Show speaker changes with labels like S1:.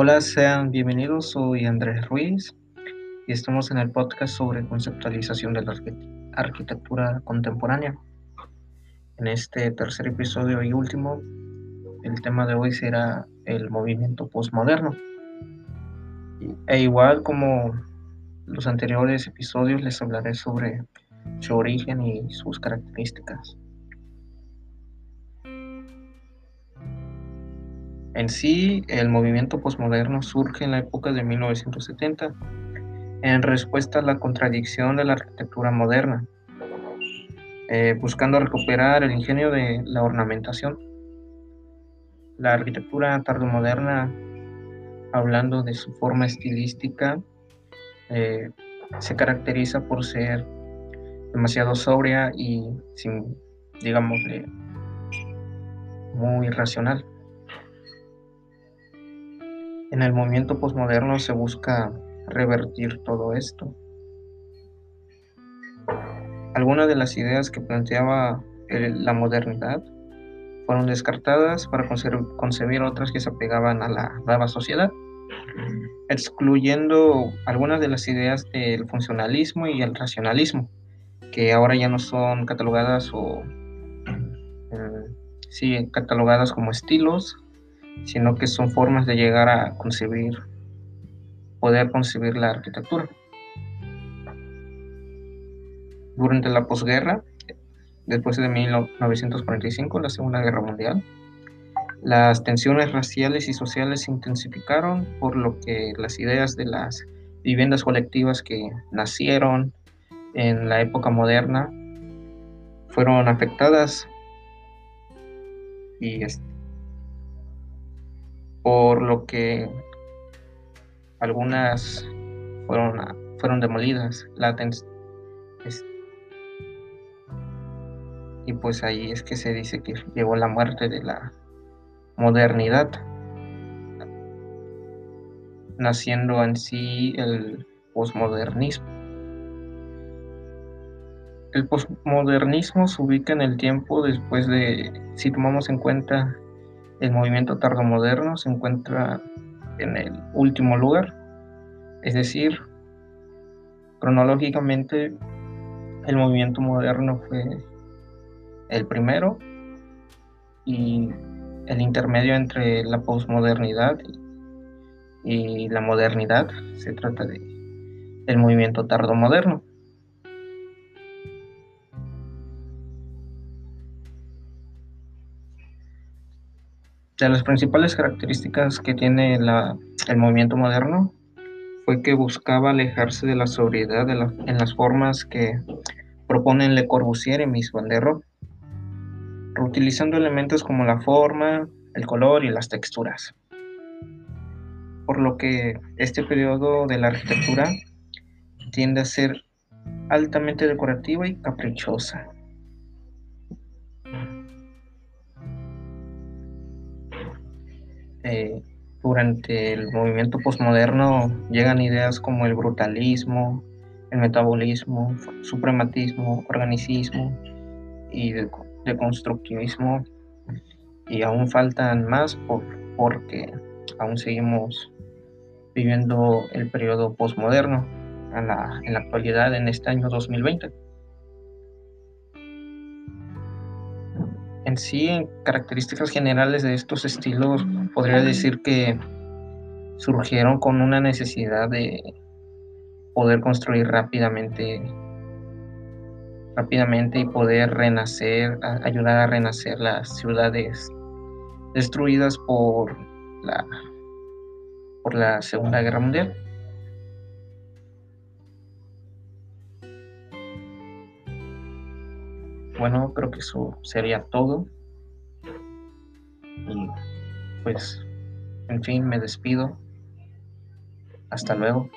S1: Hola, sean bienvenidos. Soy Andrés Ruiz y estamos en el podcast sobre conceptualización de la arquitectura contemporánea. En este tercer episodio y último, el tema de hoy será el movimiento postmoderno. E igual como los anteriores episodios, les hablaré sobre su origen y sus características. En sí, el movimiento postmoderno surge en la época de 1970 en respuesta a la contradicción de la arquitectura moderna, eh, buscando recuperar el ingenio de la ornamentación. La arquitectura tardomoderna, hablando de su forma estilística, eh, se caracteriza por ser demasiado sobria y, digamos, muy racional. En el movimiento posmoderno se busca revertir todo esto. Algunas de las ideas que planteaba la modernidad fueron descartadas para concebir otras que se apegaban a la nueva sociedad, excluyendo algunas de las ideas del funcionalismo y el racionalismo, que ahora ya no son catalogadas o eh, sí, catalogadas como estilos, sino que son formas de llegar a concebir, poder concebir la arquitectura. Durante la posguerra, después de 1945, la Segunda Guerra Mundial, las tensiones raciales y sociales se intensificaron, por lo que las ideas de las viviendas colectivas que nacieron en la época moderna fueron afectadas y por lo que algunas fueron, fueron demolidas. Y pues ahí es que se dice que llegó la muerte de la modernidad, naciendo en sí el posmodernismo. El posmodernismo se ubica en el tiempo después de, si tomamos en cuenta el movimiento tardomoderno se encuentra en el último lugar, es decir, cronológicamente el movimiento moderno fue el primero y el intermedio entre la posmodernidad y la modernidad se trata de el movimiento tardomoderno. De las principales características que tiene el movimiento moderno fue que buscaba alejarse de la sobriedad en las formas que proponen Le Corbusier y Mies van der Rohe, reutilizando elementos como la forma, el color y las texturas. Por lo que este periodo de la arquitectura tiende a ser altamente decorativa y caprichosa. Eh, durante el movimiento postmoderno llegan ideas como el brutalismo, el metabolismo, suprematismo, organicismo y deconstructivismo y aún faltan más por, porque aún seguimos viviendo el periodo la, en la actualidad en este año 2020. En sí, en características generales de estos estilos, podría decir que surgieron con una necesidad de poder construir rápidamente rápidamente y poder renacer, ayudar a renacer las ciudades destruidas por la por la Segunda Guerra Mundial. Bueno, creo que eso sería todo. Y pues, en fin, me despido. Hasta luego.